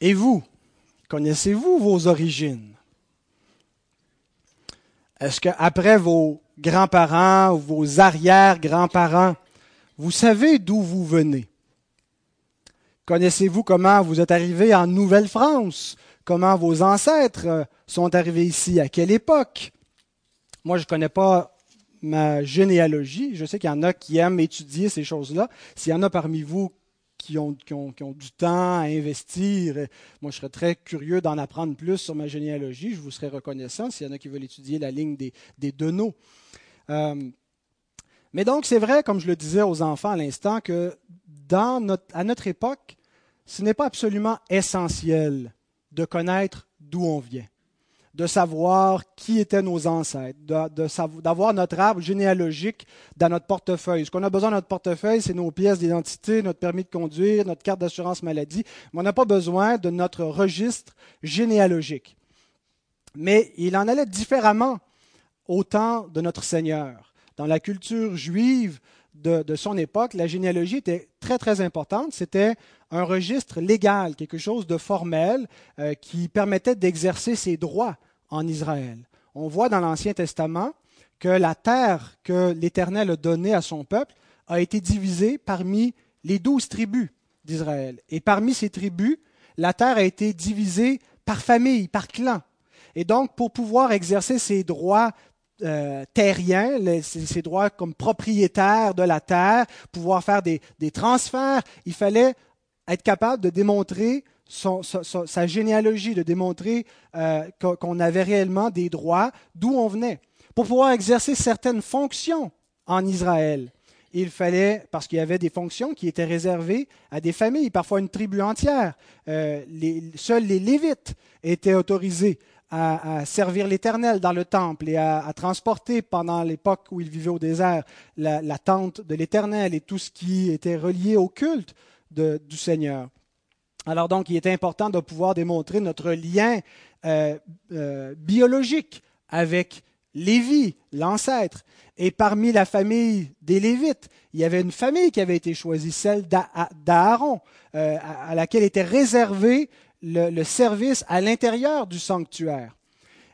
Et vous, connaissez-vous vos origines? Est-ce qu'après vos grands-parents ou vos arrière-grands-parents, vous savez d'où vous venez? Connaissez-vous comment vous êtes arrivé en Nouvelle-France? Comment vos ancêtres euh, sont arrivés ici? À quelle époque? Moi, je ne connais pas ma généalogie. Je sais qu'il y en a qui aiment étudier ces choses-là. S'il y en a parmi vous qui ont, du temps à investir. Moi, je serais très curieux d'en apprendre plus sur ma généalogie. Je vous serais reconnaissant s'il y en a qui veulent étudier la ligne des, des Deneaux. Euh, mais donc, c'est vrai, comme je le disais aux enfants à l'instant, que à notre époque, ce n'est pas absolument essentiel de connaître d'où on vient de savoir qui étaient nos ancêtres, d'avoir notre arbre généalogique dans notre portefeuille. Ce qu'on a besoin dans notre portefeuille, c'est nos pièces d'identité, notre permis de conduire, notre carte d'assurance maladie, mais on n'a pas besoin de notre registre généalogique. Mais il en allait différemment au temps de notre Seigneur. Dans la culture juive de, son époque, la généalogie était très très importante. C'était un registre légal, quelque chose de formel euh, qui permettait d'exercer ses droits en Israël. On voit dans l'Ancien Testament que la terre que l'Éternel a donnée à son peuple a été divisée parmi les douze tribus d'Israël. Et parmi ces tribus, la terre a été divisée par famille, par clan. Et donc, pour pouvoir exercer ses droits euh, terriens, ses, droits comme propriétaire de la terre, pouvoir faire des transferts, il fallait être capable de démontrer sa généalogie, de démontrer euh, qu'on avait réellement des droits, d'où on venait. Pour pouvoir exercer certaines fonctions en Israël, il fallait, parce qu'il y avait des fonctions qui étaient réservées à des familles, parfois une tribu entière. Euh, seuls les Lévites étaient autorisés à, servir l'Éternel dans le temple et à, transporter pendant l'époque où ils vivaient au désert la, tente de l'Éternel et tout ce qui était relié au culte du Seigneur. Alors donc, il est important de pouvoir démontrer notre lien euh, euh, biologique avec Lévi, l'ancêtre. Et parmi la famille des Lévites, il y avait une famille qui avait été choisie, celle d'Aaron, euh, à laquelle était réservé le service à l'intérieur du sanctuaire.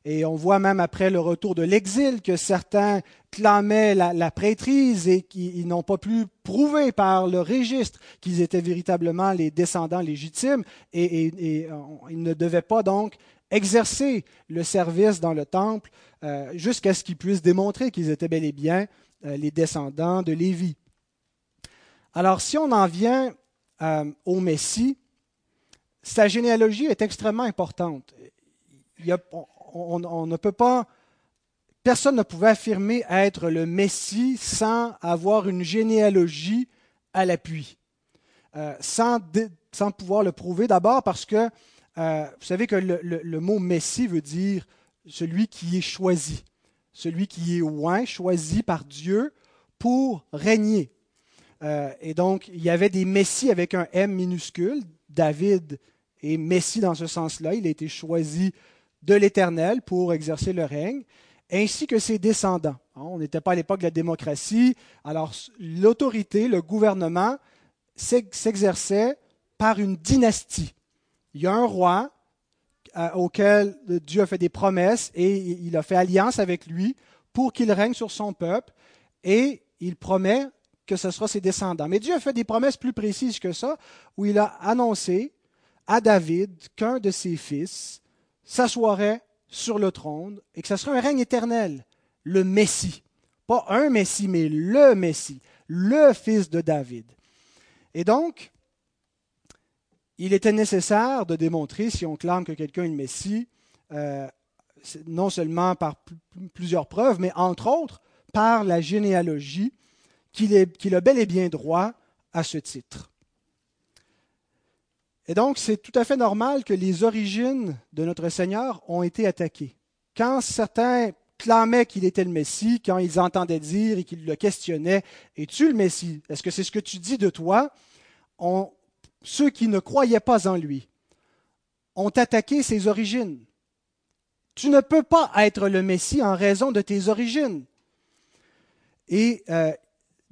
Et on voit même après le retour de l'exil que certains clamaient la, prêtrise et qu'ils n'ont pas pu prouver par le registre qu'ils étaient véritablement les descendants légitimes et, euh, ils ne devaient pas donc exercer le service dans le temple euh, jusqu'à ce qu'ils puissent démontrer qu'ils étaient bel et bien euh, les descendants de Lévi. Alors si on en vient au Messie, sa généalogie est extrêmement importante. On, ne peut pas, personne ne pouvait affirmer être le Messie sans avoir une généalogie à l'appui, euh, sans, pouvoir le prouver. D'abord parce que euh, vous savez que le, mot Messie veut dire celui qui est choisi, celui qui est oint, choisi par Dieu pour régner. Euh, et donc, il y avait des Messies avec un M minuscule. David est Messie dans ce sens-là. Il a été choisi de l'Éternel pour exercer le règne, ainsi que ses descendants. Hein, on n'était pas à l'époque de la démocratie, alors l'autorité, le gouvernement s'exerçait par une dynastie. Il y a un roi euh, auquel Dieu a fait des promesses et il a fait alliance avec lui pour qu'il règne sur son peuple et il promet que ce sera ses descendants. Mais Dieu a fait des promesses plus précises que ça, où il a annoncé à David qu'un de ses fils s'assoirait sur le trône et que ce serait un règne éternel, le Messie. Pas un Messie, mais le Messie, le fils de David. Et donc, il était nécessaire de démontrer, si on clame que quelqu'un est le Messie, euh, non seulement par plusieurs preuves, mais entre autres par la généalogie, qu'il a bel et bien droit à ce titre. Et donc, c'est tout à fait normal que les origines de notre Seigneur ont été attaquées. Quand certains clamaient qu'il était le Messie, quand ils entendaient dire et qu'ils le questionnaient, Es-tu le Messie? Est-ce que c'est ce que tu dis de toi Ceux qui ne croyaient pas en lui ont attaqué ses origines. Tu ne peux pas être le Messie en raison de tes origines. Et euh,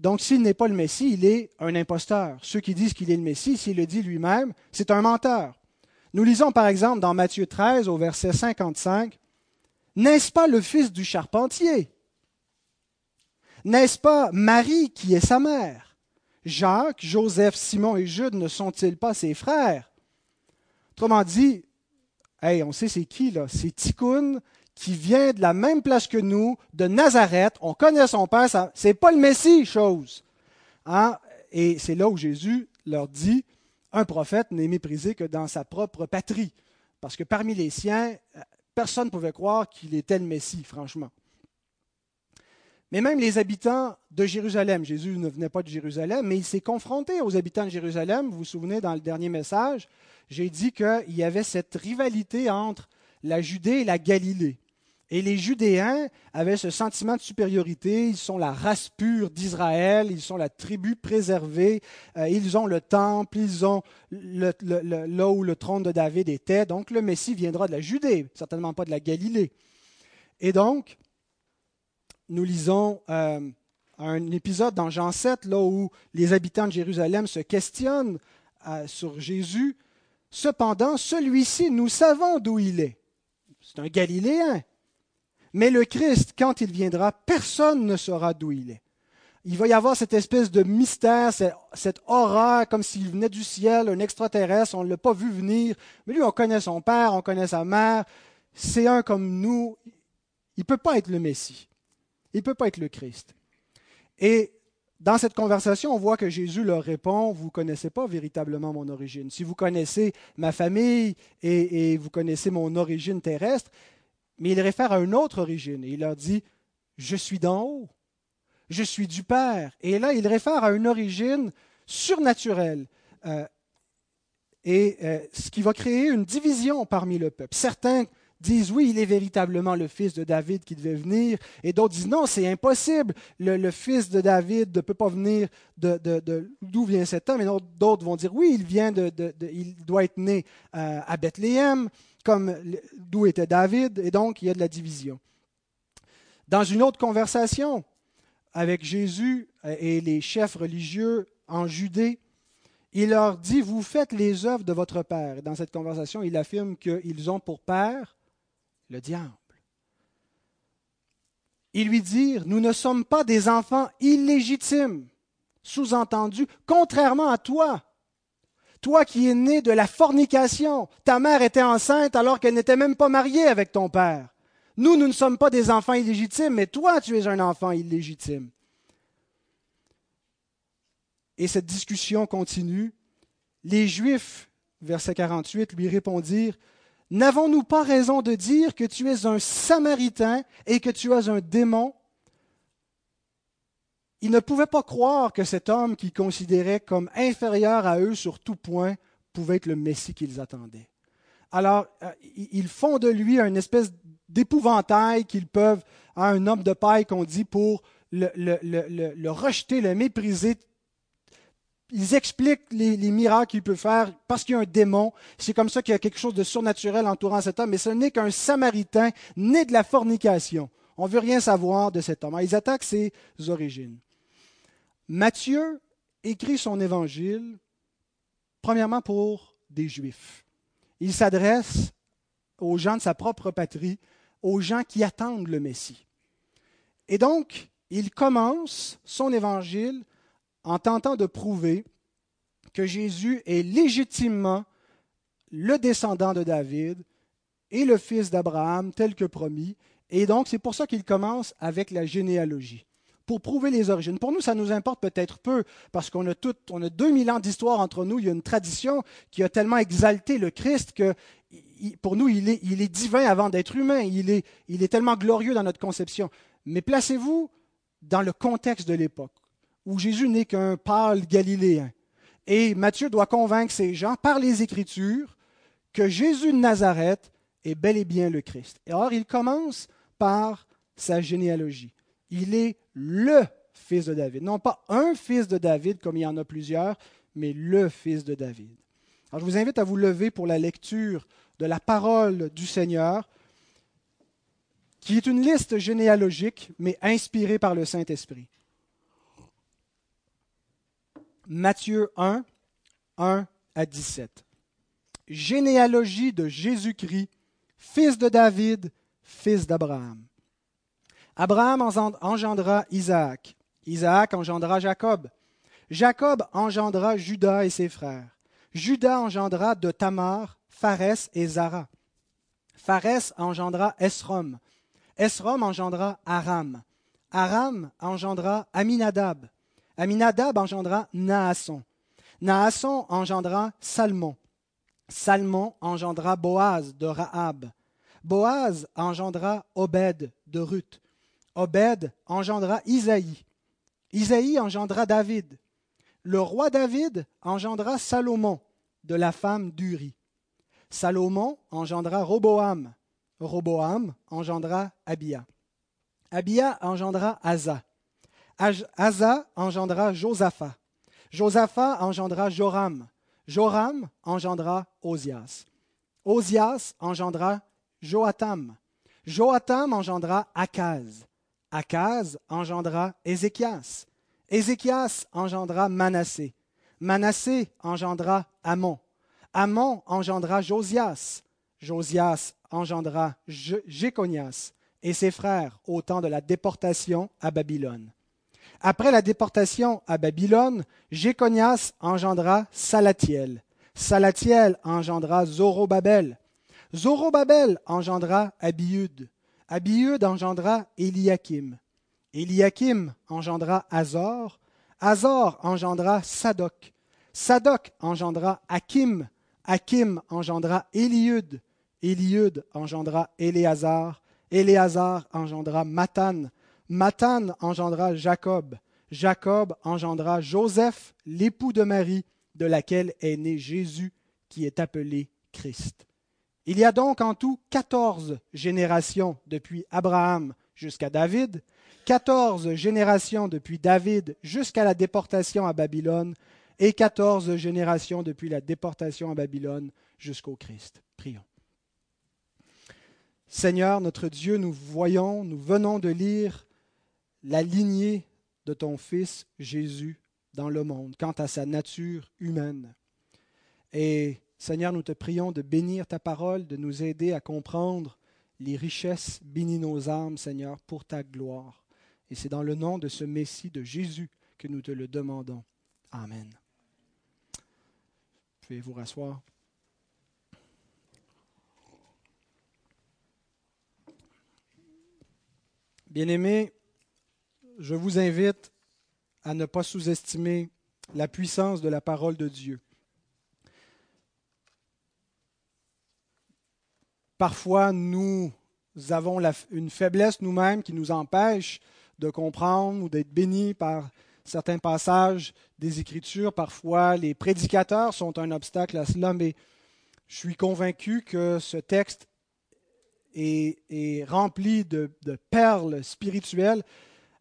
donc, s'il n'est pas le Messie, il est un imposteur. Ceux qui disent qu'il est le Messie, s'il le dit lui-même, c'est un menteur. Nous lisons par exemple dans Matthieu 13 au verset 55, N'est-ce pas le fils du charpentier? N'est-ce pas Marie qui est sa mère? Jacques, Joseph, Simon et Jude ne sont-ils pas ses frères Autrement dit, on sait c'est qui là C'est Tikkun qui vient de la même place que nous, de Nazareth. On connaît son père, c'est pas le Messie, chose. Hein? Et c'est là où Jésus leur dit un prophète n'est méprisé que dans sa propre patrie. Parce que parmi les siens, personne ne pouvait croire qu'il était le Messie, franchement. Mais même les habitants de Jérusalem, Jésus ne venait pas de Jérusalem, mais il s'est confronté aux habitants de Jérusalem. Vous vous souvenez, dans le dernier message, j'ai dit qu'il y avait cette rivalité entre la Judée et la Galilée. Et les Judéens avaient ce sentiment de supériorité. Ils sont la race pure d'Israël, ils sont la tribu préservée, euh, ils ont le temple, ils ont là où le trône de David était. Donc le Messie viendra de la Judée, certainement pas de la Galilée. Et donc, nous lisons euh, un épisode dans Jean 7, là où les habitants de Jérusalem se questionnent euh, sur Jésus. Cependant, celui-ci, nous savons d'où il est. C'est un Galiléen. Mais le Christ, quand il viendra, personne ne saura d'où il est. Il va y avoir cette espèce de mystère, cette horreur, comme s'il venait du ciel, un extraterrestre, on ne l'a pas vu venir. Mais lui, on connaît son père, on connaît sa mère. C'est un comme nous. Il ne peut pas être le Messie. Il ne peut pas être le Christ. Et dans cette conversation, on voit que Jésus leur répond, vous ne connaissez pas véritablement mon origine. Si vous connaissez ma famille et, et vous connaissez mon origine terrestre, mais il réfère à une autre origine. Et il leur dit, je suis d'en haut, je suis du Père. Et là, il réfère à une origine surnaturelle. Euh, et euh, ce qui va créer une division parmi le peuple. Certains disent oui, il est véritablement le fils de David qui devait venir, et d'autres disent non, c'est impossible, le, fils de David ne peut pas venir de, d'où vient cet homme, et d'autres vont dire oui, il vient de, il doit être né euh, à Bethléem comme d'où était David, et donc il y a de la division. Dans une autre conversation avec Jésus et les chefs religieux en Judée, il leur dit, vous faites les œuvres de votre Père. Dans cette conversation, il affirme qu'ils ont pour Père le diable. Ils lui dirent, nous ne sommes pas des enfants illégitimes, sous-entendu, contrairement à toi, toi qui es né de la fornication, ta mère était enceinte alors qu'elle n'était même pas mariée avec ton père. Nous, nous ne sommes pas des enfants illégitimes, mais toi, tu es un enfant illégitime. Et cette discussion continue. Les Juifs, verset 48, lui répondirent, N'avons-nous pas raison de dire que tu es un Samaritain et que tu as un démon ils ne pouvaient pas croire que cet homme qu'ils considéraient comme inférieur à eux sur tout point pouvait être le Messie qu'ils attendaient. Alors, euh, ils font de lui une espèce d'épouvantail qu'ils peuvent, à un homme de paille qu'on dit, pour le, rejeter, le mépriser. Ils expliquent les, les miracles qu'il peut faire parce qu'il y a un démon. C'est comme ça qu'il y a quelque chose de surnaturel entourant cet homme, mais ce n'est qu'un Samaritain né de la fornication. On ne veut rien savoir de cet homme. Ils attaquent ses origines. Matthieu écrit son évangile premièrement pour des Juifs. Il s'adresse aux gens de sa propre patrie, aux gens qui attendent le Messie. Et donc, il commence son évangile en tentant de prouver que Jésus est légitimement le descendant de David et le fils d'Abraham tel que promis. Et donc, c'est pour ça qu'il commence avec la généalogie pour prouver les origines. Pour nous, ça nous importe peut-être peu, parce qu'on a, tout, on a 2000 ans d'histoire entre nous. Il y a une tradition qui a tellement exalté le Christ que pour nous, il est, divin avant d'être humain. Il est, il est tellement glorieux dans notre conception. Mais placez-vous dans le contexte de l'époque, où Jésus n'est qu'un pâle galiléen. Et Matthieu doit convaincre ces gens, par les Écritures, que Jésus de Nazareth est bel et bien le Christ. Et alors, il commence par sa généalogie. Il est le fils de David. Non pas un fils de David comme il y en a plusieurs, mais le fils de David. Alors je vous invite à vous lever pour la lecture de la parole du Seigneur, qui est une liste généalogique, mais inspirée par le Saint-Esprit. Matthieu 1, 1 à 17. généalogie de Jésus-Christ, fils de David, fils d'Abraham. Abraham engendra Isaac. Isaac engendra Jacob. Jacob engendra Judas et ses frères. Judas engendra de Tamar, Pharès et Zara. Pharès engendra Esrom. Esrom engendra Aram. Aram engendra Aminadab. Aminadab engendra Naasson. Naasson engendra Salmon. Salmon engendra Boaz de Rahab. Boaz engendra Obed de Ruth. Obed engendra Isaïe. Isaïe engendra David. Le roi David engendra Salomon de la femme d'Uri. Salomon engendra Roboam. Roboam engendra Abia. Abia engendra Asa. Asa engendra Josaphat. Josaphat engendra Joram. Joram engendra Osias. Osias engendra Joatam. Joatam engendra Akaz. Akaz engendra Ézéchias. Ézéchias engendra Manassé. Manassé engendra Amon. Amon engendra Josias. Josias engendra Jéconias et ses frères au temps de la déportation à Babylone. Après la déportation à Babylone, Jéconias engendra Salatiel. Salatiel engendra Zorobabel. Zorobabel engendra Abiud. Abiud engendra Eliakim. Eliakim engendra Azor. Azor engendra Sadoc. Sadoc engendra Hakim. Hakim engendra Eliud. Eliud engendra Éléazar. Éléazar engendra Matan. Matan engendra Jacob. Jacob engendra Joseph, l'époux de Marie, de laquelle est né Jésus, qui est appelé Christ. Il y a donc en tout quatorze générations depuis Abraham jusqu'à David, quatorze générations depuis David jusqu'à la déportation à Babylone, et quatorze générations depuis la déportation à Babylone jusqu'au Christ. Prions. Seigneur notre Dieu, nous voyons, nous venons de lire la lignée de ton Fils Jésus dans le monde, quant à sa nature humaine. Et Seigneur, nous te prions de bénir ta parole, de nous aider à comprendre les richesses. Bénis nos âmes, Seigneur, pour ta gloire. Et c'est dans le nom de ce Messie, de Jésus, que nous te le demandons. Amen. Pouvez vous rasseoir? Bien-aimés, je vous invite à ne pas sous-estimer la puissance de la parole de Dieu. Parfois, nous avons une faiblesse nous-mêmes qui nous empêche de comprendre ou d'être bénis par certains passages des Écritures. Parfois, les prédicateurs sont un obstacle à cela, mais je suis convaincu que ce texte est, rempli de, perles spirituelles.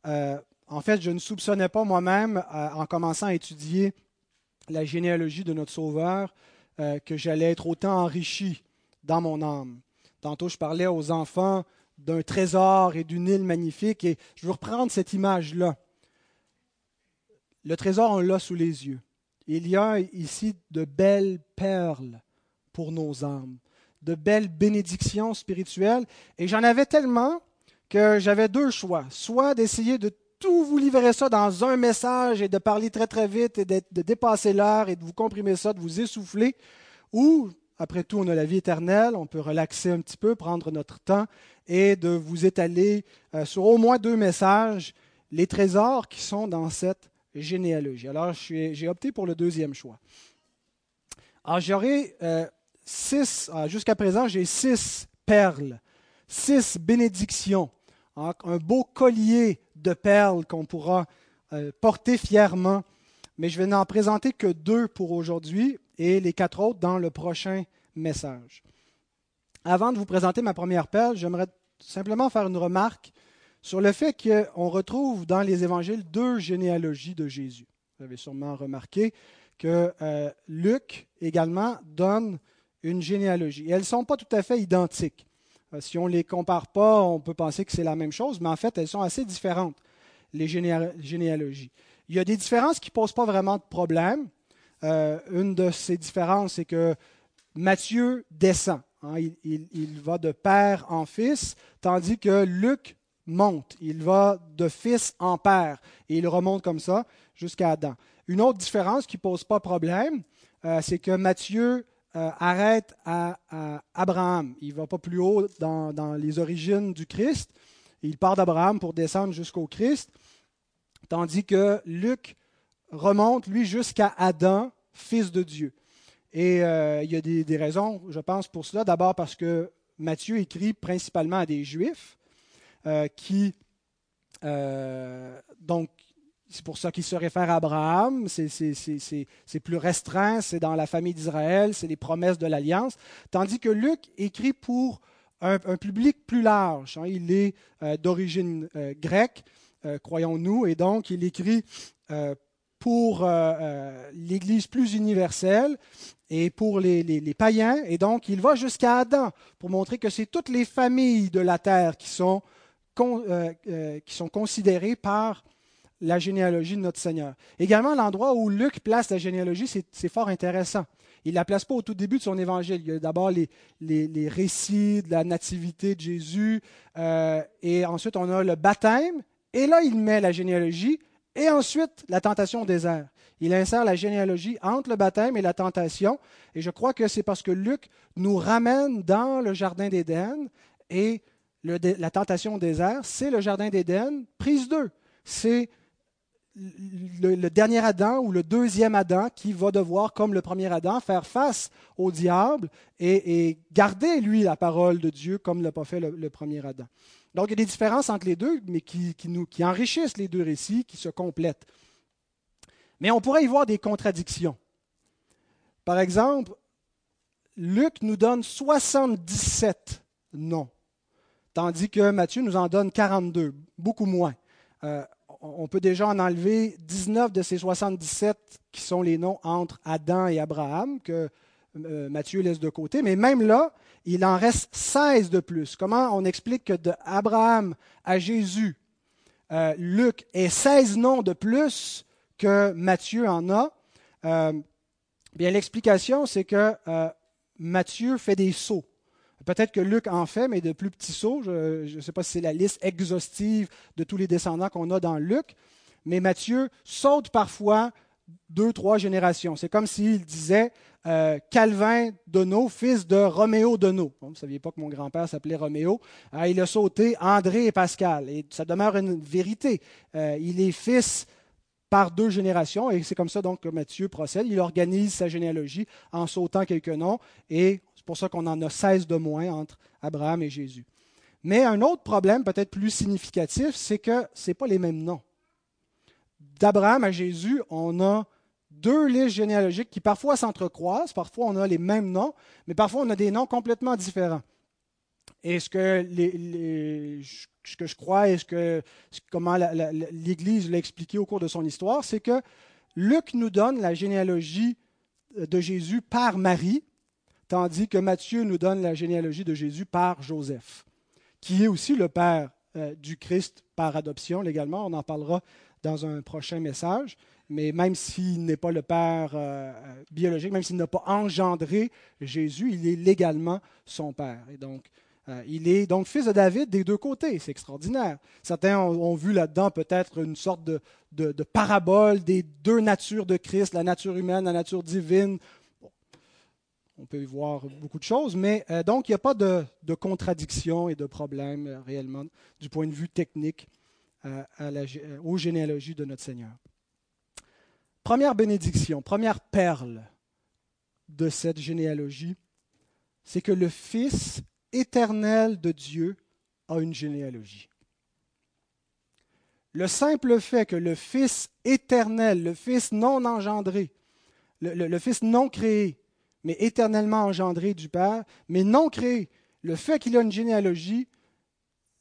Euh, en fait, je ne soupçonnais pas moi-même, euh, en commençant à étudier la généalogie de notre Sauveur, euh, que j'allais être autant enrichi dans mon âme. Tantôt, je parlais aux enfants d'un trésor et d'une île magnifique, et je veux reprendre cette image-là. Le trésor, on l'a sous les yeux. Il y a ici de belles perles pour nos âmes, de belles bénédictions spirituelles, et j'en avais tellement que j'avais deux choix, soit d'essayer de tout vous livrer ça dans un message et de parler très très vite et de, dépasser l'heure et de vous comprimer ça, de vous essouffler, ou après tout, on a la vie éternelle, on peut relaxer un petit peu, prendre notre temps et de vous étaler euh, sur au moins deux messages les trésors qui sont dans cette généalogie. Alors, j'ai opté pour le deuxième choix. Alors, j'aurai euh, six, ah, jusqu'à présent, j'ai six perles, six bénédictions, un beau collier de perles qu'on pourra euh, porter fièrement. Mais je vais n'en présenter que deux pour aujourd'hui et les quatre autres dans le prochain message. Avant de vous présenter ma première perle, j'aimerais simplement faire une remarque sur le fait qu'on retrouve dans les évangiles deux généalogies de Jésus. Vous avez sûrement remarqué que euh, Luc également donne une généalogie. elles ne sont pas tout à fait identiques. Euh, si on ne les compare pas, on peut penser que c'est la même chose, mais en fait, elles sont assez différentes, les généalogies. Il y a des différences qui ne posent pas vraiment de problème. Euh, une de ces différences, c'est que Matthieu descend. Hein. il, va de père en fils, tandis que Luc monte. Il va de fils en père. Et il remonte comme ça jusqu'à Adam. Une autre différence qui ne pose pas problème, euh, c'est que Matthieu euh, arrête à, Abraham. Il ne va pas plus haut dans, dans, les origines du Christ. Il part d'Abraham pour descendre jusqu'au Christ, tandis que Luc remonte, lui, jusqu'à Adam, fils de Dieu. Et euh, il y a des, raisons, je pense, pour cela. D'abord parce que Matthieu écrit principalement à des Juifs euh, qui, euh, donc, c'est pour ça qu'il se réfère à Abraham, c'est plus restreint, c'est dans la famille d'Israël, c'est les promesses de l'alliance, tandis que Luc écrit pour un, public plus large. Hein. il est d'origine grecque, croyons-nous, et donc il écrit pour euh, euh, l'Église plus universelle et pour les, païens. Et donc, il va jusqu'à Adam pour montrer que c'est toutes les familles de la terre qui sont, euh, qui sont considérées par la généalogie de notre Seigneur. Également, l'endroit où Luc place la généalogie, c'est fort intéressant. Il ne la place pas au tout début de son évangile. Il y a d'abord les, les, récits de la nativité de Jésus, et ensuite on a le baptême, et là il met la généalogie et ensuite, la tentation au désert. Il insère la généalogie entre le baptême et la tentation. Et je crois que c'est parce que Luc nous ramène dans le jardin d'Éden et la tentation au désert, c'est le jardin d'Éden, prise 2. C'est le, dernier Adam ou le deuxième Adam qui va devoir, comme le premier Adam, faire face au diable et, garder, lui, la parole de Dieu comme l'a pas fait le premier Adam. Donc, il y a des différences entre les deux, mais qui, enrichissent les deux récits, qui se complètent. Mais on pourrait y voir des contradictions. Par exemple, Luc nous donne 77 noms, tandis que Matthieu nous en donne 42, beaucoup moins. Euh, on peut déjà en enlever 19 de ces 77 qui sont les noms entre Adam et Abraham, que euh, Matthieu laisse de côté. Mais même là, il en reste 16 de plus. Comment on explique que de Abraham à Jésus, euh, Luc ait 16 noms de plus que Matthieu en a? Euh, Bien, l'explication, c'est que euh, Matthieu fait des sauts. Peut-être que Luc en fait, mais de plus petits sauts. Je ne sais pas si c'est la liste exhaustive de tous les descendants qu'on a dans Luc, mais Matthieu saute parfois deux, trois générations. C'est comme s'il disait euh, Calvin Donneau, fils de Roméo Donneau. vous ne saviez pas que mon grand-père s'appelait Roméo. Euh, il a sauté André et Pascal. Et ça demeure une vérité. Euh, il est fils par deux générations, et c'est comme ça donc que Matthieu procède. Il organise sa généalogie en sautant quelques noms, et c'est pour ça qu'on en a 16 de moins entre Abraham et Jésus. Mais un autre problème, peut-être plus significatif, c'est que ce pas les mêmes noms. D'Abraham à Jésus, on a deux listes généalogiques qui parfois s'entrecroisent, parfois on a les mêmes noms, mais parfois on a des noms complètement différents. Et ce que, je crois et ce que, comment l'Église l'a expliqué au cours de son histoire, c'est que Luc nous donne la généalogie de Jésus par Marie, tandis que Matthieu nous donne la généalogie de Jésus par Joseph, qui est aussi le père euh, du Christ par adoption légalement. On en parlera dans un prochain message mais même s'il n'est pas le père euh, euh, biologique, même s'il n'a pas engendré Jésus, il est légalement son père. Et donc, euh, il est donc fils de David des deux côtés. C'est extraordinaire. Certains ont, vu là-dedans peut-être une sorte de, parabole des deux natures de Christ, la nature humaine, la nature divine. on peut y voir beaucoup de choses, mais donc il n'y a pas de, de, contradiction et de problème réellement du point de vue technique à la, aux généalogies de notre Seigneur. Première bénédiction, première perle de cette généalogie, c'est que le Fils éternel de Dieu a une généalogie. Le simple fait que le Fils éternel, le Fils non engendré, le, Fils non créé, mais éternellement engendré du Père, mais non créé, le fait qu'il a une généalogie,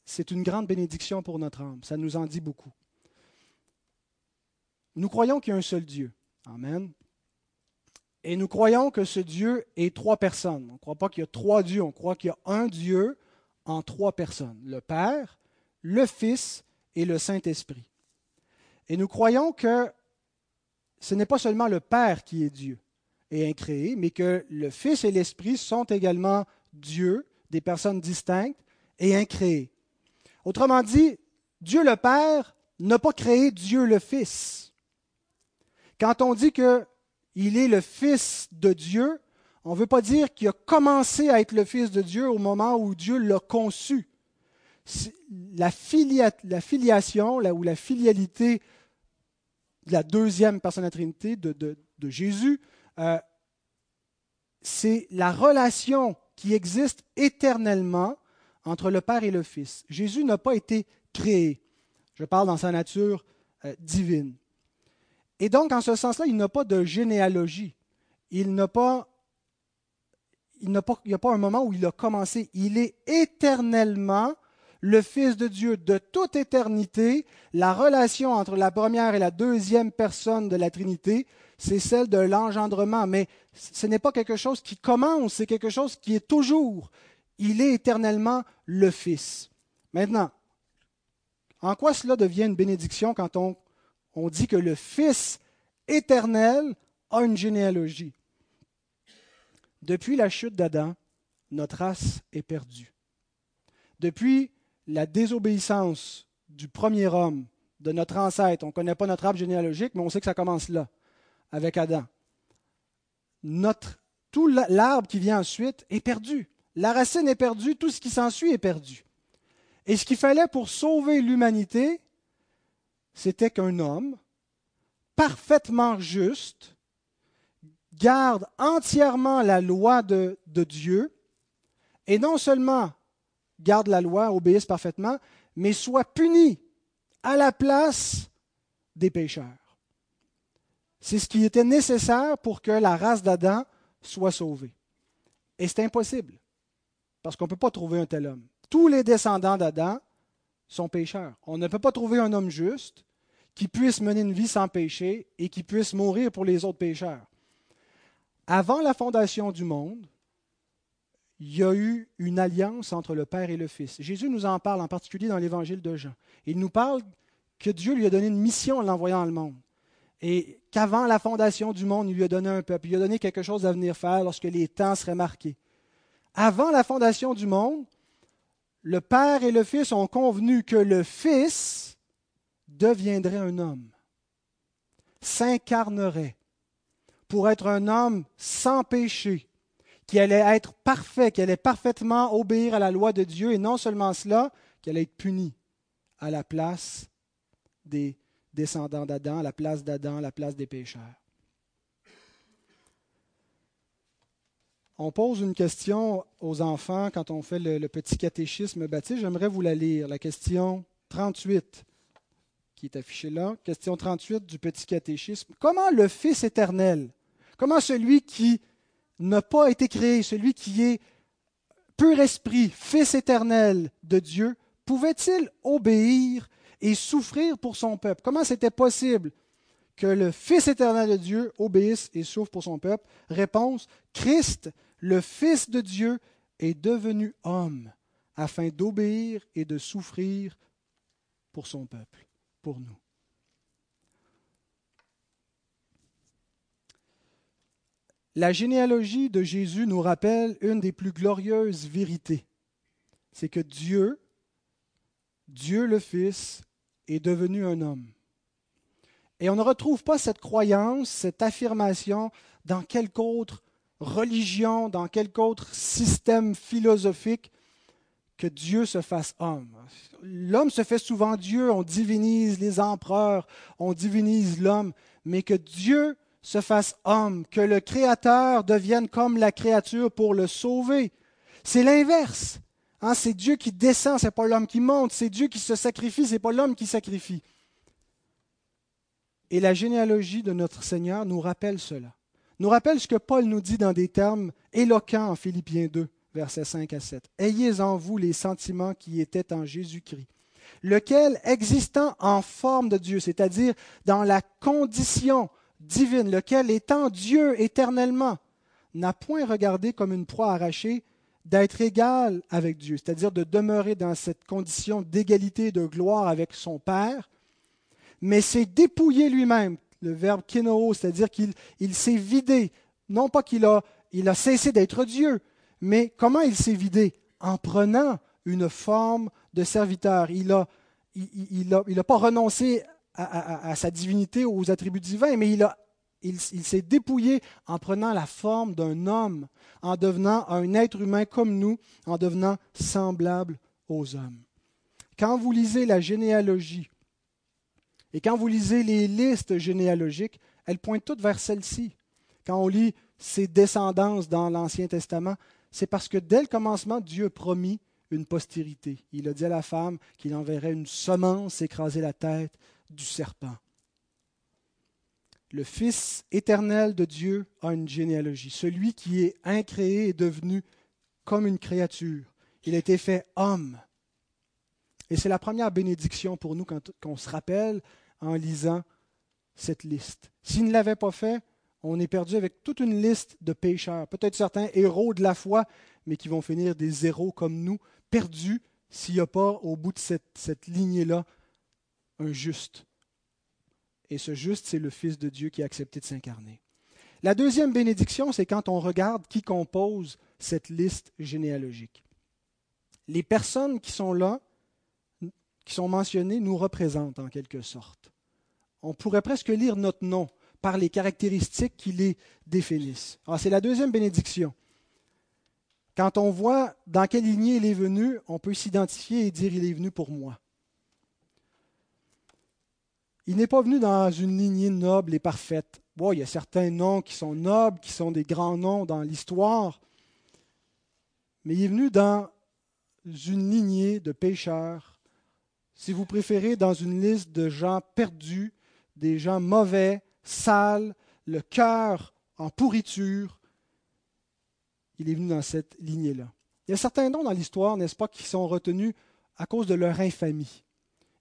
c'est une grande bénédiction pour notre âme. Ça nous en dit beaucoup. Nous croyons qu'il y a un seul Dieu. Amen. Et nous croyons que ce Dieu est trois personnes. On ne croit pas qu'il y a trois dieux, on croit qu'il y a un Dieu en trois personnes. Le Père, le Fils et le Saint-Esprit. Et nous croyons que ce n'est pas seulement le Père qui est Dieu. et incréé, mais que le Fils et l'Esprit sont également Dieu, des personnes distinctes et incréées. Autrement dit, Dieu le Père n'a pas créé Dieu le Fils. Quand on dit qu'il est le Fils de Dieu, on ne veut pas dire qu'il a commencé à être le Fils de Dieu au moment où Dieu l'a conçu. La, filiation ou la filialité de la deuxième personne de la Trinité de, Jésus, euh, c'est la relation qui existe éternellement entre le Père et le Fils. Jésus n'a pas été créé. Je parle dans sa nature euh, divine. Et donc, en ce sens-là, il n'a pas de généalogie. Il n'a pas, il n'a pas, il n'y a pas un moment où il a commencé. Il est éternellement le Fils de Dieu de toute éternité. La relation entre la première et la deuxième personne de la Trinité, c'est celle de l'engendrement. Mais ce n'est pas quelque chose qui commence, c'est quelque chose qui est toujours. Il est éternellement le Fils. Maintenant, en quoi cela devient une bénédiction quand on, on dit que le Fils éternel a une généalogie Depuis la chute d'Adam, notre race est perdue. Depuis la désobéissance du premier homme, de notre ancêtre, on ne connaît pas notre arbre généalogique, mais on sait que ça commence là, avec Adam. Notre, tout l'arbre qui vient ensuite est perdu. La racine est perdue, tout ce qui s'ensuit est perdu. Et ce qu'il fallait pour sauver l'humanité, c'était qu'un homme parfaitement juste garde entièrement la loi de, Dieu, et non seulement garde la loi, obéisse parfaitement, mais soit puni à la place des pécheurs. C'est ce qui était nécessaire pour que la race d'Adam soit sauvée. Et c'est impossible, parce qu'on ne peut pas trouver un tel homme. Tous les descendants d'Adam sont pécheurs. On ne peut pas trouver un homme juste qui puisse mener une vie sans péché et qui puisse mourir pour les autres pécheurs. Avant la fondation du monde, il y a eu une alliance entre le Père et le Fils. Jésus nous en parle en particulier dans l'évangile de Jean. Il nous parle que Dieu lui a donné une mission en l'envoyant dans le monde. Et qu'avant la fondation du monde, il lui a donné un peuple. Il lui a donné quelque chose à venir faire lorsque les temps seraient marqués. Avant la fondation du monde, le Père et le Fils ont convenu que le Fils deviendrait un homme, s'incarnerait pour être un homme sans péché, qui allait être parfait, qui allait parfaitement obéir à la loi de Dieu, et non seulement cela, qui allait être puni à la place des descendants d'Adam, à la place d'Adam, à la place des pécheurs. On pose une question aux enfants quand on fait le, petit catéchisme baptiste. J'aimerais vous la lire. La question 38, qui est affichée là. Question 38 du petit catéchisme. Comment le Fils éternel, comment celui qui n'a pas été créé, celui qui est pur esprit, Fils éternel de Dieu, pouvait-il obéir et souffrir pour son peuple? Comment c'était possible que le Fils éternel de Dieu obéisse et souffre pour son peuple? Réponse, Christ, le Fils de Dieu, est devenu homme afin d'obéir et de souffrir pour son peuple, pour nous. La généalogie de Jésus nous rappelle une des plus glorieuses vérités. C'est que Dieu, Dieu le Fils, est devenu un homme. Et on ne retrouve pas cette croyance, cette affirmation dans quelque autre religion, dans quelque autre système philosophique que Dieu se fasse homme. L'homme se fait souvent Dieu, on divinise les empereurs, on divinise l'homme, mais que Dieu se fasse homme, que le Créateur devienne comme la créature pour le sauver. C'est l'inverse. Hein, c'est Dieu qui descend, c'est pas l'homme qui monte. C'est Dieu qui se sacrifie, c'est pas l'homme qui sacrifie. Et la généalogie de notre Seigneur nous rappelle cela. Nous rappelle ce que Paul nous dit dans des termes éloquents en Philippiens 2, versets 5 à 7. Ayez en vous les sentiments qui étaient en Jésus-Christ, lequel, existant en forme de Dieu, c'est-à-dire dans la condition divine, lequel étant Dieu éternellement, n'a point regardé comme une proie arrachée d'être égal avec Dieu, c'est-à-dire de demeurer dans cette condition d'égalité de gloire avec son Père, mais s'est dépouillé lui-même, le verbe kinoo, c'est-à-dire qu'il s'est vidé, non pas qu'il a, cessé d'être Dieu, mais comment il s'est vidé? En prenant une forme de serviteur. Il n'a pas renoncé à, sa divinité, aux attributs divins, mais il s'est dépouillé en prenant la forme d'un homme, en devenant un être humain comme nous, en devenant semblable aux hommes. Quand vous lisez la généalogie et quand vous lisez les listes généalogiques, elles pointent toutes vers celle-ci. Quand on lit ses descendances dans l'Ancien Testament, c'est parce que dès le commencement, Dieu promis une postérité. Il a dit à la femme qu'il enverrait une semence écraser la tête du serpent. Le Fils éternel de Dieu a une généalogie. Celui qui est incréé est devenu comme une créature. Il a été fait homme. Et c'est la première bénédiction pour nous quand on se rappelle en lisant cette liste. S'il ne l'avait pas fait, on est perdu avec toute une liste de pécheurs, peut-être certains héros de la foi, mais qui vont finir des zéros comme nous, perdus s'il n'y a pas au bout de cette, cette lignée-là un juste. Et ce juste, c'est le Fils de Dieu qui a accepté de s'incarner. La deuxième bénédiction, c'est quand on regarde qui compose cette liste généalogique. Les personnes qui sont là, qui sont mentionnées, nous représentent en quelque sorte. On pourrait presque lire notre nom par les caractéristiques qui les définissent. c'est la deuxième bénédiction. Quand on voit dans quelle lignée il est venu, on peut s'identifier et dire il est venu pour moi. Il n'est pas venu dans une lignée noble et parfaite. il y a certains noms qui sont nobles, qui sont des grands noms dans l'histoire, mais il est venu dans une lignée de pécheurs, si vous préférez, dans une liste de gens perdus, des gens mauvais, sales, le cœur en pourriture, il est venu dans cette lignée-là. Il y a certains noms dans l'histoire, n'est-ce pas, qui sont retenus à cause de leur infamie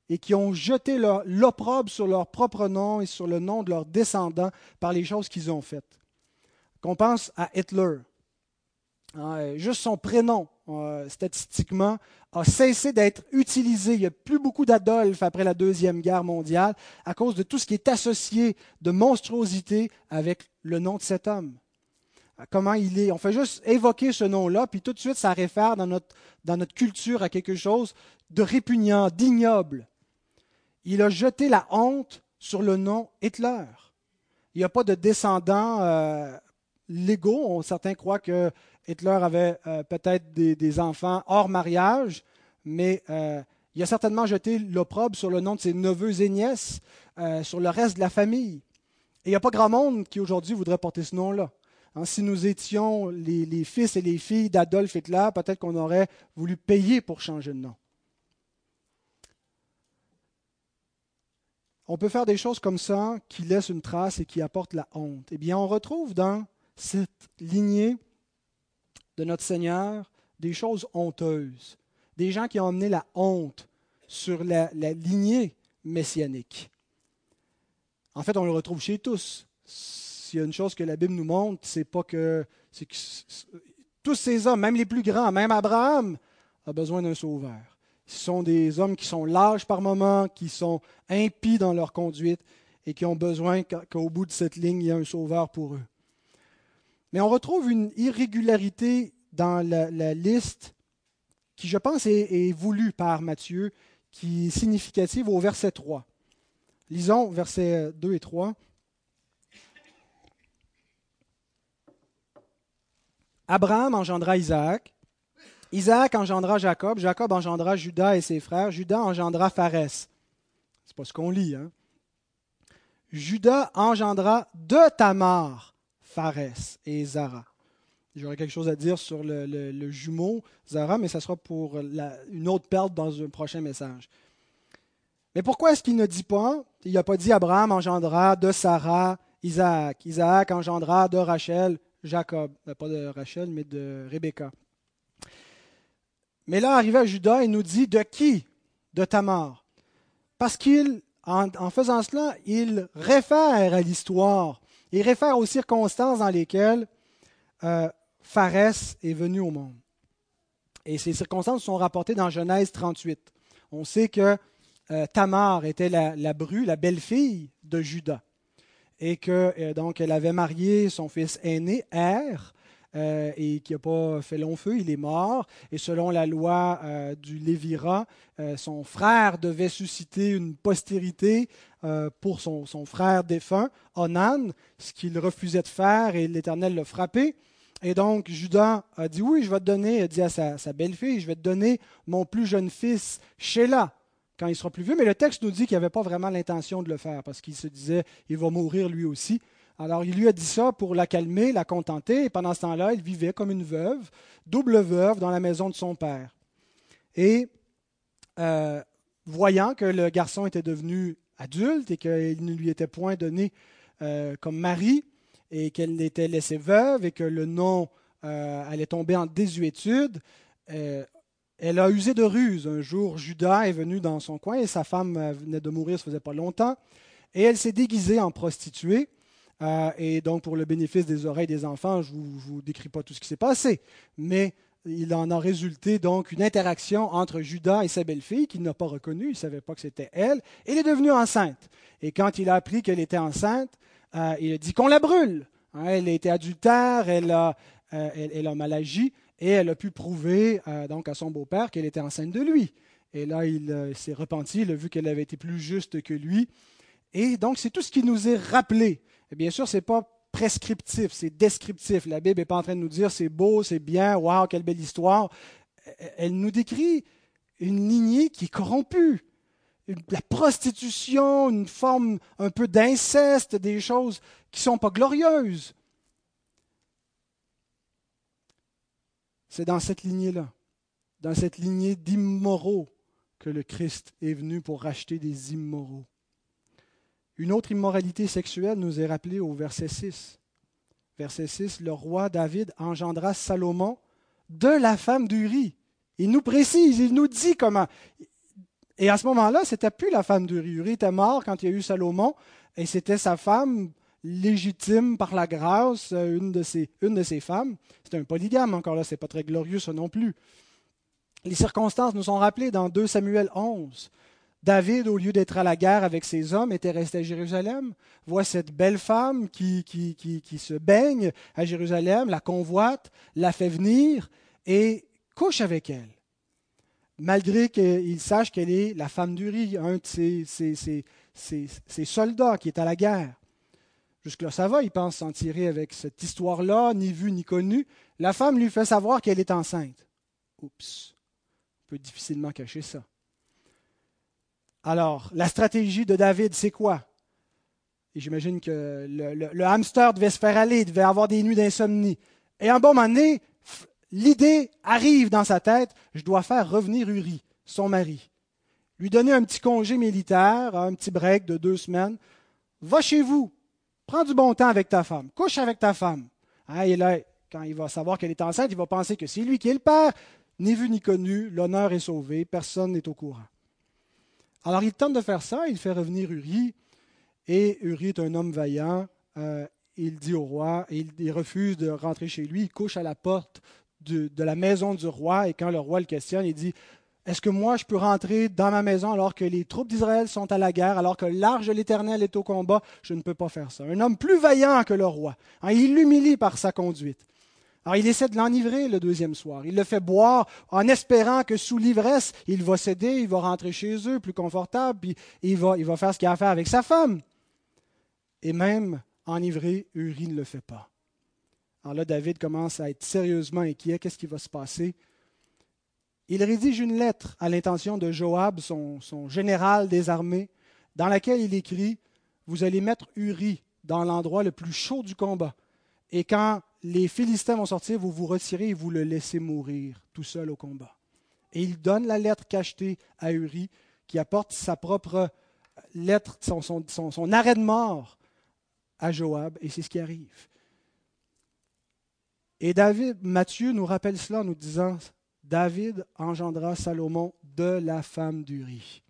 et qui ont jeté l'opprobre sur leur propre nom et sur le nom de leurs descendants par les choses qu'ils ont faites. Qu'on pense à Hitler. Juste son prénom, euh, statistiquement, a cessé d'être utilisé. Il n'y a plus beaucoup d'Adolphe après la Deuxième Guerre mondiale à cause de tout ce qui est associé de monstruosité avec le nom de cet homme comment il est. On fait juste évoquer ce nom-là, puis tout de suite, ça réfère dans notre, dans notre culture à quelque chose de répugnant, d'ignoble. Il a jeté la honte sur le nom Hitler. Il n'y a pas de descendants euh, légaux. Certains croient que Hitler avait euh, peut-être des, enfants hors mariage, mais euh, il a certainement jeté l'opprobre sur le nom de ses neveux et nièces, sur le reste de la famille. Et il n'y a pas grand monde qui aujourd'hui voudrait porter ce nom-là. Hein, si nous étions les, fils et les filles d'Adolf Hitler, peut-être qu'on aurait voulu payer pour changer de nom. On peut faire des choses comme ça qui laissent une trace et qui apportent la honte. Eh bien, on retrouve dans cette lignée de notre Seigneur des choses honteuses, des gens qui ont amené la honte sur la, lignée messianique. En fait, on le retrouve chez tous s'il y a une chose que la Bible nous montre, c'est pas que, que tous ces hommes, même les plus grands, même Abraham, a besoin d'un sauveur. Ce sont des hommes qui sont lâches par moments, qui sont impies dans leur conduite et qui ont besoin qu'au bout de cette ligne, il y ait un sauveur pour eux. Mais on retrouve une irrégularité dans la, liste qui, je pense, est, voulue par Matthieu, qui est significative au verset 3. Lisons versets 2 et 3. Abraham engendra Isaac. Isaac engendra Jacob. Jacob engendra Judas et ses frères. Judas engendra Pharès. C'est pas ce qu'on lit, hein? Judas engendra de Tamar Pharès et Zara. J'aurais quelque chose à dire sur le, jumeau Zara, mais ça sera pour une autre perte dans un prochain message. Mais pourquoi est-ce qu'il ne dit pas, il n'a pas dit Abraham engendra de Sarah Isaac, Isaac engendra de Rachel Jacob, euh, pas de Rachel, mais de Rebecca. Mais là, arrivé à Judas, il nous dit de qui? De Tamar. Parce qu'il, en, faisant cela, il réfère à l'histoire. Il réfère aux circonstances dans lesquelles euh, Pharès est venu au monde. Et ces circonstances sont rapportées dans Genèse 38. On sait que euh, Tamar était la, bru, la belle-fille de Judas. et que euh, elle avait marié son fils aîné, Er, euh, et qui n'a pas fait long feu, il est mort. Et selon la loi euh, du Lévira, son frère devait susciter une postérité pour son, frère défunt, Onan, ce qu'il refusait de faire, et l'Éternel l'a frappé. Et donc Judas a dit oui, je vais te donner, a dit à sa, sa belle-fille, je vais te donner mon plus jeune fils, Sheila quand il sera plus vieux. Mais le texte nous dit qu'il n'avait pas vraiment l'intention de le faire parce qu'il se disait, il va mourir lui aussi. Alors il lui a dit ça pour la calmer, la contenter, et pendant ce temps-là, il vivait comme une veuve, double veuve, dans la maison de son père. Et euh, voyant que le garçon était devenu adulte et qu'il ne lui était point donné euh, comme mari, et qu'elle était laissée veuve, et que le nom euh, allait tomber en désuétude, elle a usé de ruse. Un jour, Judas est venu dans son coin et sa femme venait de mourir, ça faisait pas longtemps. Et elle s'est déguisée en prostituée. Euh, et donc, pour le bénéfice des oreilles des enfants, je ne vous, décris pas tout ce qui s'est passé. Mais il en a résulté donc une interaction entre Judas et sa belle-fille qu'il n'a pas reconnue. Il ne savait pas que c'était elle. Elle est devenue enceinte. Et quand il a appris qu'elle était enceinte, euh, il a dit qu'on la brûle. Hein, elle a été adultère, elle a, elle a mal agi et elle a pu prouver euh, donc à son beau-père qu'elle était enceinte de lui. Et là, il euh, s'est repenti, il a vu qu'elle avait été plus juste que lui. Et donc, c'est tout ce qui nous est rappelé. Bien sûr, ce n'est pas prescriptif, c'est descriptif. La Bible n'est pas en train de nous dire c'est beau, c'est bien, waouh, quelle belle histoire. Elle nous décrit une lignée qui est corrompue, la prostitution, une forme un peu d'inceste, des choses qui ne sont pas glorieuses. C'est dans cette lignée-là, dans cette lignée d'immoraux, que le Christ est venu pour racheter des immoraux. Une autre immoralité sexuelle nous est rappelée au verset 6. Verset 6, le roi David engendra Salomon de la femme d'Uri. Il nous précise, il nous dit comment. Et à ce moment-là, c'était plus la femme d'Uri. Uri était mort quand il y a eu Salomon, et c'était sa femme légitime par la grâce, euh, une de ses, femmes. C'est un polygame, encore là, c'est pas très glorieux ça non plus. Les circonstances nous sont rappelées dans 2 Samuel 11. David, au lieu d'être à la guerre avec ses hommes, était resté à Jérusalem, voit cette belle femme qui, se baigne à Jérusalem, la convoite, la fait venir et couche avec elle malgré qu'il sache qu'elle est la femme d'Uri, un de ses, ses, soldats qui est à la guerre. Jusque-là, ça va, il pense s'en tirer avec cette histoire-là, ni vue ni connue. La femme lui fait savoir qu'elle est enceinte. Oups, on peut difficilement cacher ça. Alors, la stratégie de David, c'est quoi? Et j'imagine que le, hamster devait se faire aller, devait avoir des nuits d'insomnie. Et un bon moment l'idée arrive dans sa tête, je dois faire revenir Uri, son mari. Lui donner un petit congé militaire, un petit break de deux semaines. Va chez vous, Prends du bon temps avec ta femme. Couche avec ta femme. Hein, et là, quand il va savoir qu'elle est enceinte, il va penser que c'est lui qui est le père. Ni vu ni connu, l'honneur est sauvé, personne n'est au courant. Alors il tente de faire ça, il fait revenir Uri, et Uri est un homme vaillant. Euh, il dit au roi, il, refuse de rentrer chez lui, il couche à la porte de, de, la maison du roi, et quand le roi le questionne, il dit est-ce que moi, je peux rentrer dans ma maison alors que les troupes d'Israël sont à la guerre, alors que l'arche de l'Éternel est au combat? Je ne peux pas faire ça. Un homme plus vaillant que le roi. Hein, il l'humilie par sa conduite. Alors il essaie de l'enivrer le deuxième soir. Il le fait boire en espérant que sous l'ivresse, il va céder, il va rentrer chez eux plus confortable, puis il va, il va faire ce qu'il a à faire avec sa femme. Et même enivré, Uri ne le fait pas. Alors là, David commence à être sérieusement inquiet. Qu'est-ce qui va se passer? Il rédige une lettre à l'intention de Joab, son, général des armées, dans laquelle il écrit Vous allez mettre Uri dans l'endroit le plus chaud du combat. Et quand les Philistins vont sortir, vous vous retirez et vous le laissez mourir tout seul au combat. Et il donne la lettre cachetée à Uri, qui apporte sa propre lettre, son, son arrêt de mort à Joab, et c'est ce qui arrive. Et David, Matthieu nous rappelle cela en nous disant David engendra Salomon de la femme d'Uri.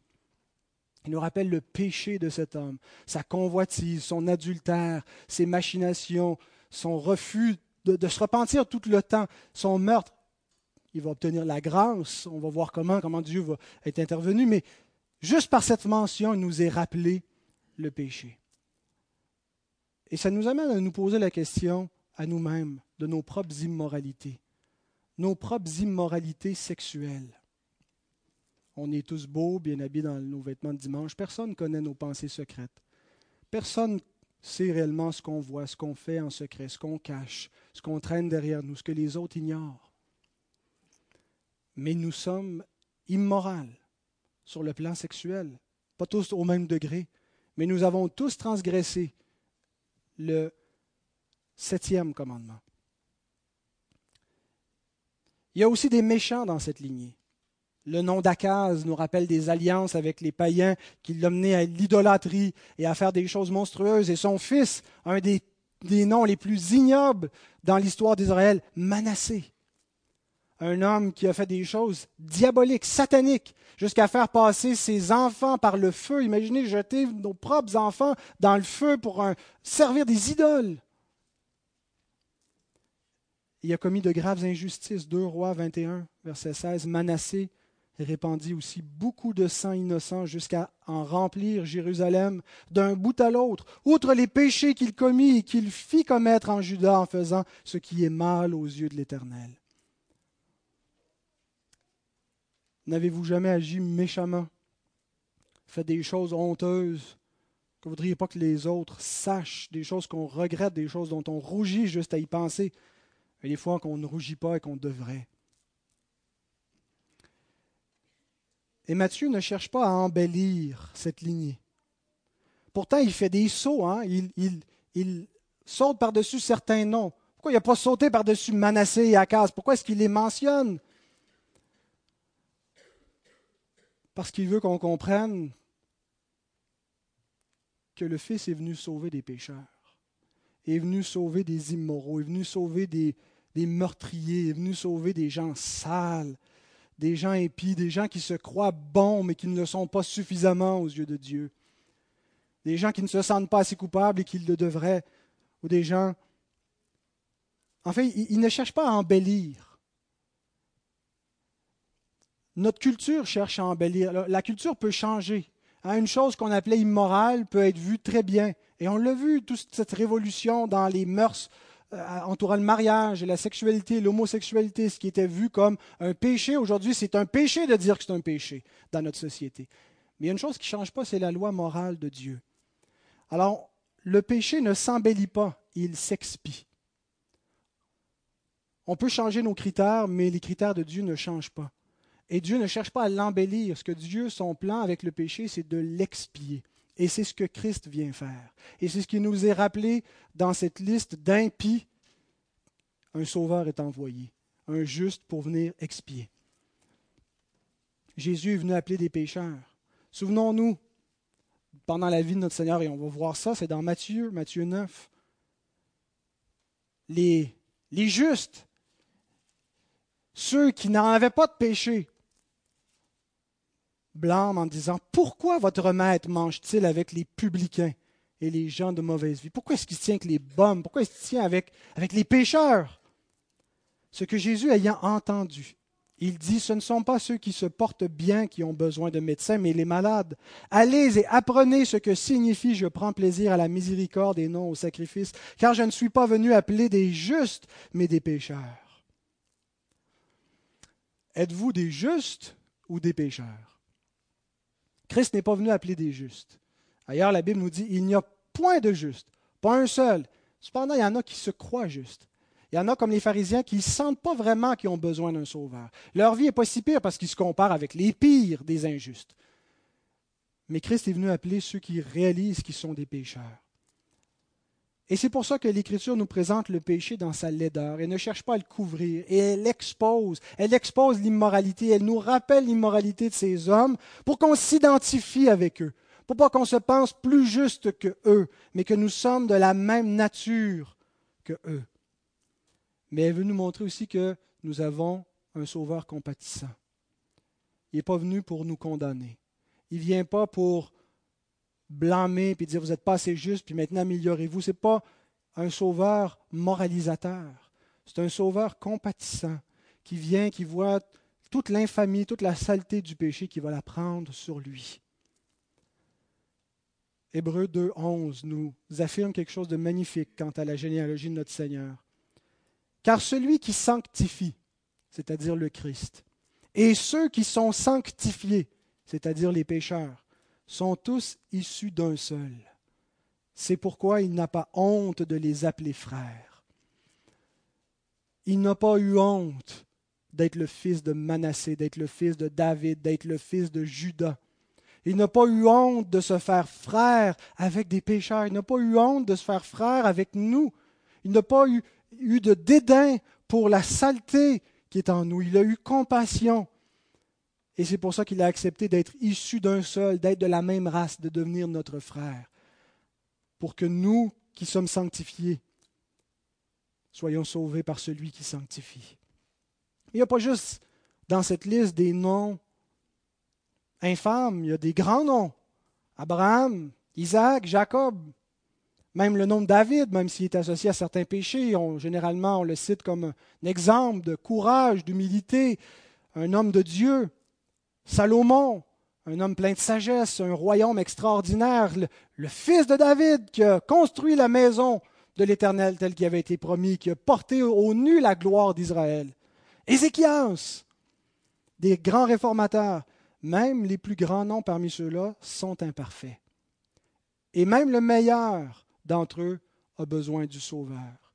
Il nous rappelle le péché de cet homme, sa convoitise, son adultère, ses machinations, son refus de, se repentir tout le temps, son meurtre. Il va obtenir la grâce, on va voir comment, comment Dieu va être intervenu, mais juste par cette mention, il nous est rappelé le péché. Et ça nous amène à nous poser la question à nous-mêmes de nos propres immoralités, nos propres immoralités sexuelles. On est tous beaux, bien habillés dans nos vêtements de dimanche. Personne ne connaît nos pensées secrètes. Personne sait réellement ce qu'on voit, ce qu'on fait en secret, ce qu'on cache, ce qu'on traîne derrière nous, ce que les autres ignorent. Mais nous sommes immoraux sur le plan sexuel, pas tous au même degré, mais nous avons tous transgressé le septième commandement. Il y a aussi des méchants dans cette lignée. Le nom d'Akaz nous rappelle des alliances avec les païens qui l'ont mené à l'idolâtrie et à faire des choses monstrueuses. Et son fils, un des, des noms les plus ignobles dans l'histoire d'Israël, Manassé. Un homme qui a fait des choses diaboliques, sataniques, jusqu'à faire passer ses enfants par le feu. Imaginez jeter nos propres enfants dans le feu pour servir des idoles. Il a commis de graves injustices. 2 Rois 21, verset 16. Manassé répandit aussi beaucoup de sang innocent jusqu'à en remplir Jérusalem d'un bout à l'autre, outre les péchés qu'il commit et qu'il fit commettre en Juda en faisant ce qui est mal aux yeux de l'Éternel. N'avez-vous jamais agi méchamment, fait des choses honteuses que vous ne voudriez pas que les autres sachent, des choses qu'on regrette, des choses dont on rougit juste à y penser, et des fois qu'on ne rougit pas et qu'on devrait. Et Matthieu ne cherche pas à embellir cette lignée. Pourtant, il fait des sauts, hein? il, il, saute par-dessus certains noms. Pourquoi il n'a pas sauté par-dessus Manassé et Akaz Pourquoi est-ce qu'il les mentionne? Parce qu'il veut qu'on comprenne que le Fils est venu sauver des pécheurs, est venu sauver des immoraux, est venu sauver des, des meurtriers, est venu sauver des gens sales, des gens épis, des gens qui se croient bons mais qui ne le sont pas suffisamment aux yeux de Dieu, des gens qui ne se sentent pas assez coupables et qu'ils le devraient, ou des gens... En fait, il, ne cherche pas à embellir. Notre culture cherche à embellir. La culture peut changer. Hein, une chose qu'on appelait immorale peut être vue très bien. Et on l'a vu, toute cette révolution dans les mœurs entourant le mariage la sexualité, l'homosexualité, ce qui était vu comme un péché. Aujourd'hui, c'est un péché de dire que c'est un péché dans notre société. Mais il y a une chose qui ne change pas, c'est la loi morale de Dieu. Alors, le péché ne s'embellit pas, il s'expie. On peut changer nos critères, mais les critères de Dieu ne changent pas. Et Dieu ne cherche pas à l'embellir. Ce que Dieu, son plan avec le péché, c'est de l'expier. Et c'est ce que Christ vient faire. Et c'est ce qui nous est rappelé dans cette liste d'impies. Un sauveur est envoyé, un juste pour venir expier. Jésus est venu appeler des pécheurs. Souvenons-nous, pendant la vie de notre Seigneur, et on va voir ça, c'est dans Matthieu, Matthieu 9. Les, les justes, ceux qui n'en avaient pas de péché, blâme en disant Pourquoi votre maître mange-t-il avec les publicains et les gens de mauvaise vie? Pourquoi est-ce qu'il tient avec les bombes? Pourquoi est-ce qu'il tient avec, avec les pécheurs? Ce que Jésus ayant entendu, il dit Ce ne sont pas ceux qui se portent bien qui ont besoin de médecins, mais les malades. Allez et apprenez ce que signifie Je prends plaisir à la miséricorde et non au sacrifice, car je ne suis pas venu appeler des justes, mais des pécheurs. Êtes-vous des justes ou des pécheurs? Christ n'est pas venu appeler des justes. Ailleurs, la Bible nous dit il n'y a point de justes, pas un seul. Cependant, il y en a qui se croient justes. Il y en a comme les pharisiens qui ne sentent pas vraiment qu'ils ont besoin d'un sauveur. Leur vie n'est pas si pire parce qu'ils se comparent avec les pires des injustes. Mais Christ est venu appeler ceux qui réalisent qu'ils sont des pécheurs. Et c'est pour ça que l'Écriture nous présente le péché dans sa laideur. Elle ne cherche pas à le couvrir. Et elle expose. Elle expose l'immoralité. Elle nous rappelle l'immoralité de ces hommes pour qu'on s'identifie avec eux. Pour pas qu'on se pense plus juste que eux, mais que nous sommes de la même nature que eux. Mais elle veut nous montrer aussi que nous avons un sauveur compatissant. Il n'est pas venu pour nous condamner. Il ne vient pas pour blâmer puis dire vous n'êtes pas assez juste, puis maintenant améliorez-vous. Ce n'est pas un sauveur moralisateur. C'est un sauveur compatissant qui vient, qui voit toute l'infamie, toute la saleté du péché qui va la prendre sur lui. Hébreu 2, 11 nous affirme quelque chose de magnifique quant à la généalogie de notre Seigneur. Car celui qui sanctifie, c'est-à-dire le Christ, et ceux qui sont sanctifiés, c'est-à-dire les pécheurs, sont tous issus d'un seul. C'est pourquoi il n'a pas honte de les appeler frères. Il n'a pas eu honte d'être le fils de Manassé, d'être le fils de David, d'être le fils de Judas. Il n'a pas eu honte de se faire frère avec des pécheurs. Il n'a pas eu honte de se faire frère avec nous. Il n'a pas eu, eu de dédain pour la saleté qui est en nous. Il a eu compassion. Et c'est pour ça qu'il a accepté d'être issu d'un seul, d'être de la même race, de devenir notre frère. Pour que nous, qui sommes sanctifiés, soyons sauvés par celui qui sanctifie. Il n'y a pas juste dans cette liste des noms infâmes, il y a des grands noms. Abraham, Isaac, Jacob, même le nom de David, même s'il est associé à certains péchés, généralement on le cite comme un exemple de courage, d'humilité, un homme de Dieu. Salomon, un homme plein de sagesse, un royaume extraordinaire, le, fils de David qui a construit la maison de l'Éternel telle qu'il avait été promis, qui a porté au nu la gloire d'Israël. Ézéchias, des grands réformateurs, même les plus grands noms parmi ceux-là sont imparfaits. Et même le meilleur d'entre eux a besoin du Sauveur.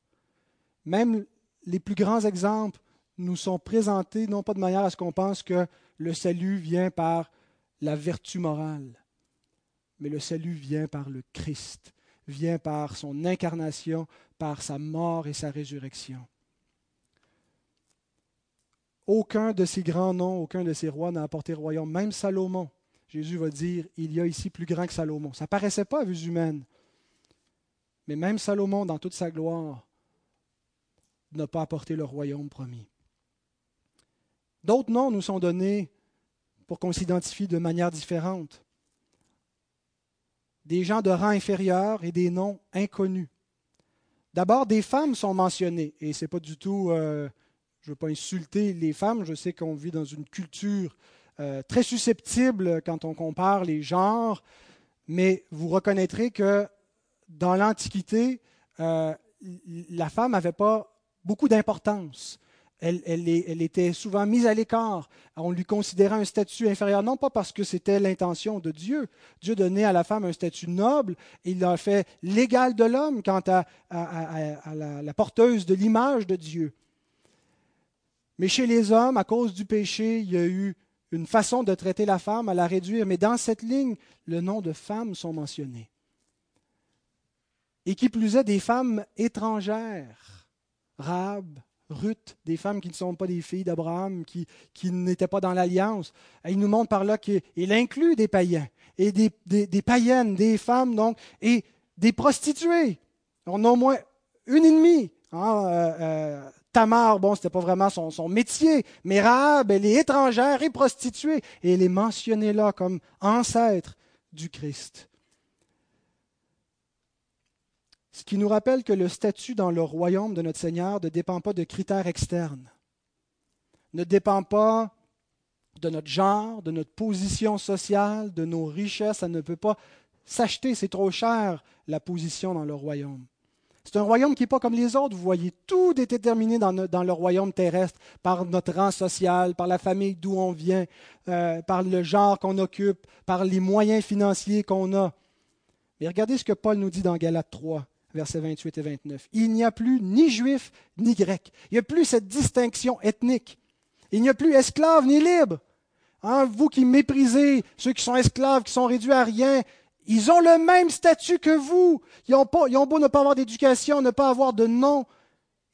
Même les plus grands exemples nous sont présentés non pas de manière à ce qu'on pense que le salut vient par la vertu morale, mais le salut vient par le Christ, vient par son incarnation, par sa mort et sa résurrection. Aucun de ces grands noms, aucun de ces rois n'a apporté royaume, même Salomon. Jésus va dire, il y a ici plus grand que Salomon. Ça ne paraissait pas à vue humaine. Mais même Salomon, dans toute sa gloire, n'a pas apporté le royaume promis. D'autres noms nous sont donnés pour qu'on s'identifie de manière différente. Des gens de rang inférieur et des noms inconnus. D'abord, des femmes sont mentionnées, et ce n'est pas du tout, euh, je ne veux pas insulter les femmes, je sais qu'on vit dans une culture euh, très susceptible quand on compare les genres, mais vous reconnaîtrez que dans l'Antiquité, euh, la femme n'avait pas beaucoup d'importance. Elle, était souvent mise à l'écart. On lui considérait un statut inférieur, non pas parce que c'était l'intention de Dieu. Dieu donnait à la femme un statut noble, il l'a fait l'égal de l'homme quant à, la, porteuse de l'image de Dieu. Mais chez les hommes, à cause du péché, il y a eu une façon de traiter la femme, à la réduire. Mais dans cette ligne, le nom de femmes sont mentionnés et qui plus est des femmes étrangères. Rab, Ruth, des femmes qui ne sont pas des filles d'Abraham, qui, qui n'étaient pas dans l'alliance. Il nous montre par là qu'il inclut des païens et des, des, païennes, des femmes donc, et des prostituées. On a au moins une ennemie. Hein, euh, euh, Tamar, bon, c'était pas vraiment son, son, métier, mais Rahab, elle est étrangère et prostituée, et elle est mentionnée là comme ancêtre du Christ. Ce qui nous rappelle que le statut dans le royaume de notre Seigneur ne dépend pas de critères externes, ne dépend pas de notre genre, de notre position sociale, de nos richesses. Ça ne peut pas s'acheter, c'est trop cher la position dans le royaume. C'est un royaume qui n'est pas comme les autres. Vous voyez, tout est déterminé dans, le royaume terrestre par notre rang social, par la famille d'où on vient, euh, par le genre qu'on occupe, par les moyens financiers qu'on a. Mais regardez ce que Paul nous dit dans Galates 3 versets 28 et 29. Il n'y a plus ni juif ni grec. Il n'y a plus cette distinction ethnique. Il n'y a plus esclave ni libre. Hein, vous qui méprisez ceux qui sont esclaves, qui sont réduits à rien, ils ont le même statut que vous. Ils ont, pas, ils ont beau ne pas avoir d'éducation, ne pas avoir de nom.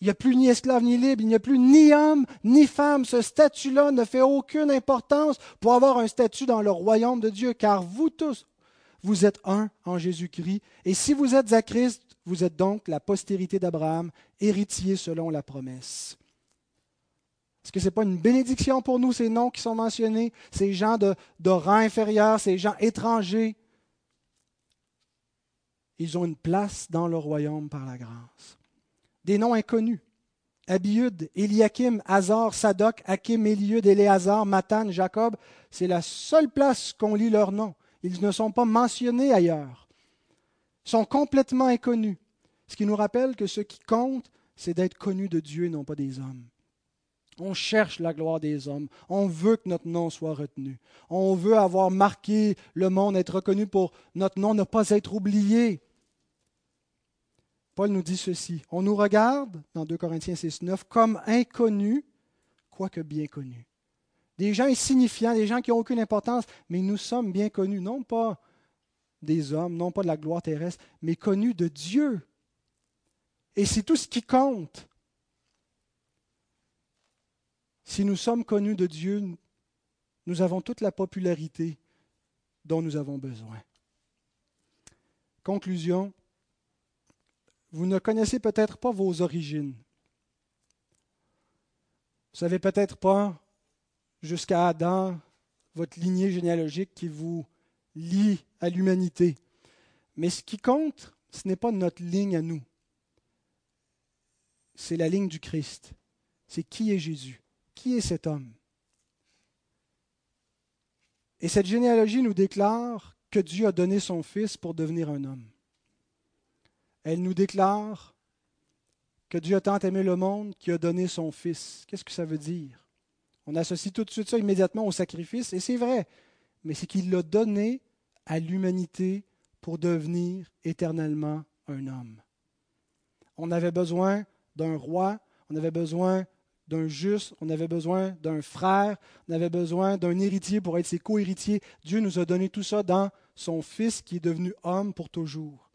Il n'y a plus ni esclave ni libre, il n'y a plus ni homme ni femme. Ce statut-là ne fait aucune importance pour avoir un statut dans le royaume de Dieu, car vous tous, vous êtes un en Jésus-Christ. Et si vous êtes à Christ, vous êtes donc la postérité d'Abraham, héritier selon la promesse. Est-ce que ce n'est pas une bénédiction pour nous, ces noms qui sont mentionnés, ces gens de, rang inférieur, ces gens étrangers? Ils ont une place dans le royaume par la grâce. Des noms inconnus. Abiud, Eliakim, Hazar, Sadok, Akim, Eliud, Éléazar, Matan, Jacob, c'est la seule place qu'on lit leurs noms. Ils ne sont pas mentionnés ailleurs. sont complètement inconnus. Ce qui nous rappelle que ce qui compte, c'est d'être connu de Dieu et non pas des hommes. On cherche la gloire des hommes. On veut que notre nom soit retenu. On veut avoir marqué le monde, être reconnu pour notre nom, ne pas être oublié. Paul nous dit ceci. On nous regarde, dans 2 Corinthiens 6, 9, comme inconnus, quoique bien connus. Des gens insignifiants, des gens qui n'ont aucune importance, mais nous sommes bien connus, non pas des hommes, non pas de la gloire terrestre, mais connus de Dieu. Et c'est tout ce qui compte. Si nous sommes connus de Dieu, nous avons toute la popularité dont nous avons besoin. Conclusion, vous ne connaissez peut-être pas vos origines. Vous ne savez peut-être pas jusqu'à Adam votre lignée généalogique qui vous lie à l'humanité. Mais ce qui compte, ce n'est pas notre ligne à nous. C'est la ligne du Christ. C'est qui est Jésus. Qui est cet homme? Et cette généalogie nous déclare que Dieu a donné son Fils pour devenir un homme. Elle nous déclare que Dieu a tant aimé le monde qu'il a donné son Fils. Qu'est-ce que ça veut dire? On associe tout de suite ça immédiatement au sacrifice, et c'est vrai, mais c'est qu'il l'a donné à l'humanité pour devenir éternellement un homme. On avait besoin d'un roi, on avait besoin d'un juste, on avait besoin d'un frère, on avait besoin d'un héritier pour être ses co-héritiers. Dieu nous a donné tout ça dans son Fils qui est devenu homme pour toujours.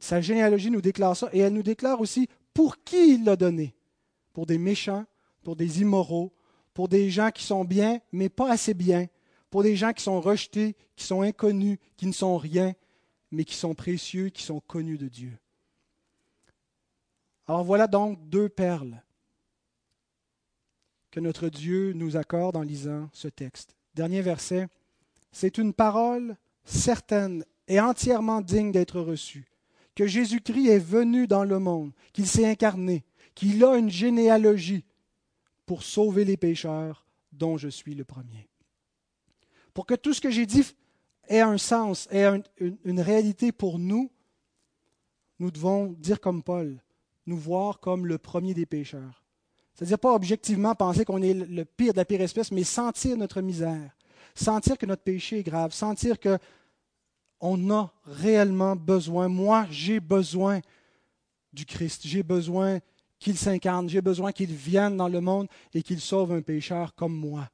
Sa généalogie nous déclare ça et elle nous déclare aussi pour qui il l'a donné. Pour des méchants, pour des immoraux, pour des gens qui sont bien, mais pas assez bien, pour des gens qui sont rejetés, qui sont inconnus, qui ne sont rien, mais qui sont précieux, qui sont connus de Dieu. Alors voilà donc deux perles que notre Dieu nous accorde en lisant ce texte. Dernier verset, c'est une parole certaine et entièrement digne d'être reçue, que Jésus-Christ est venu dans le monde, qu'il s'est incarné, qu'il a une généalogie pour sauver les pécheurs dont je suis le premier. Pour que tout ce que j'ai dit ait un sens, ait une, réalité pour nous, nous devons dire comme Paul, nous voir comme le premier des pécheurs. C'est-à-dire pas objectivement penser qu'on est le pire de la pire espèce, mais sentir notre misère, sentir que notre péché est grave, sentir que on a réellement besoin. Moi, j'ai besoin du Christ. J'ai besoin qu'il s'incarne. J'ai besoin qu'il vienne dans le monde et qu'il sauve un pécheur comme moi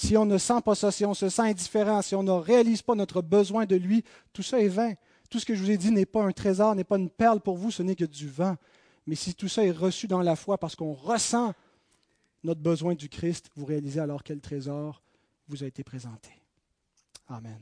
si on ne sent pas ça, si on se sent indifférent, si on ne réalise pas notre besoin de lui, tout ça est vain. Tout ce que je vous ai dit n'est pas un trésor, n'est pas une perle pour vous, ce n'est que du vent. Mais si tout ça est reçu dans la foi parce qu'on ressent notre besoin du Christ, vous réalisez alors quel trésor vous a été présenté. Amen.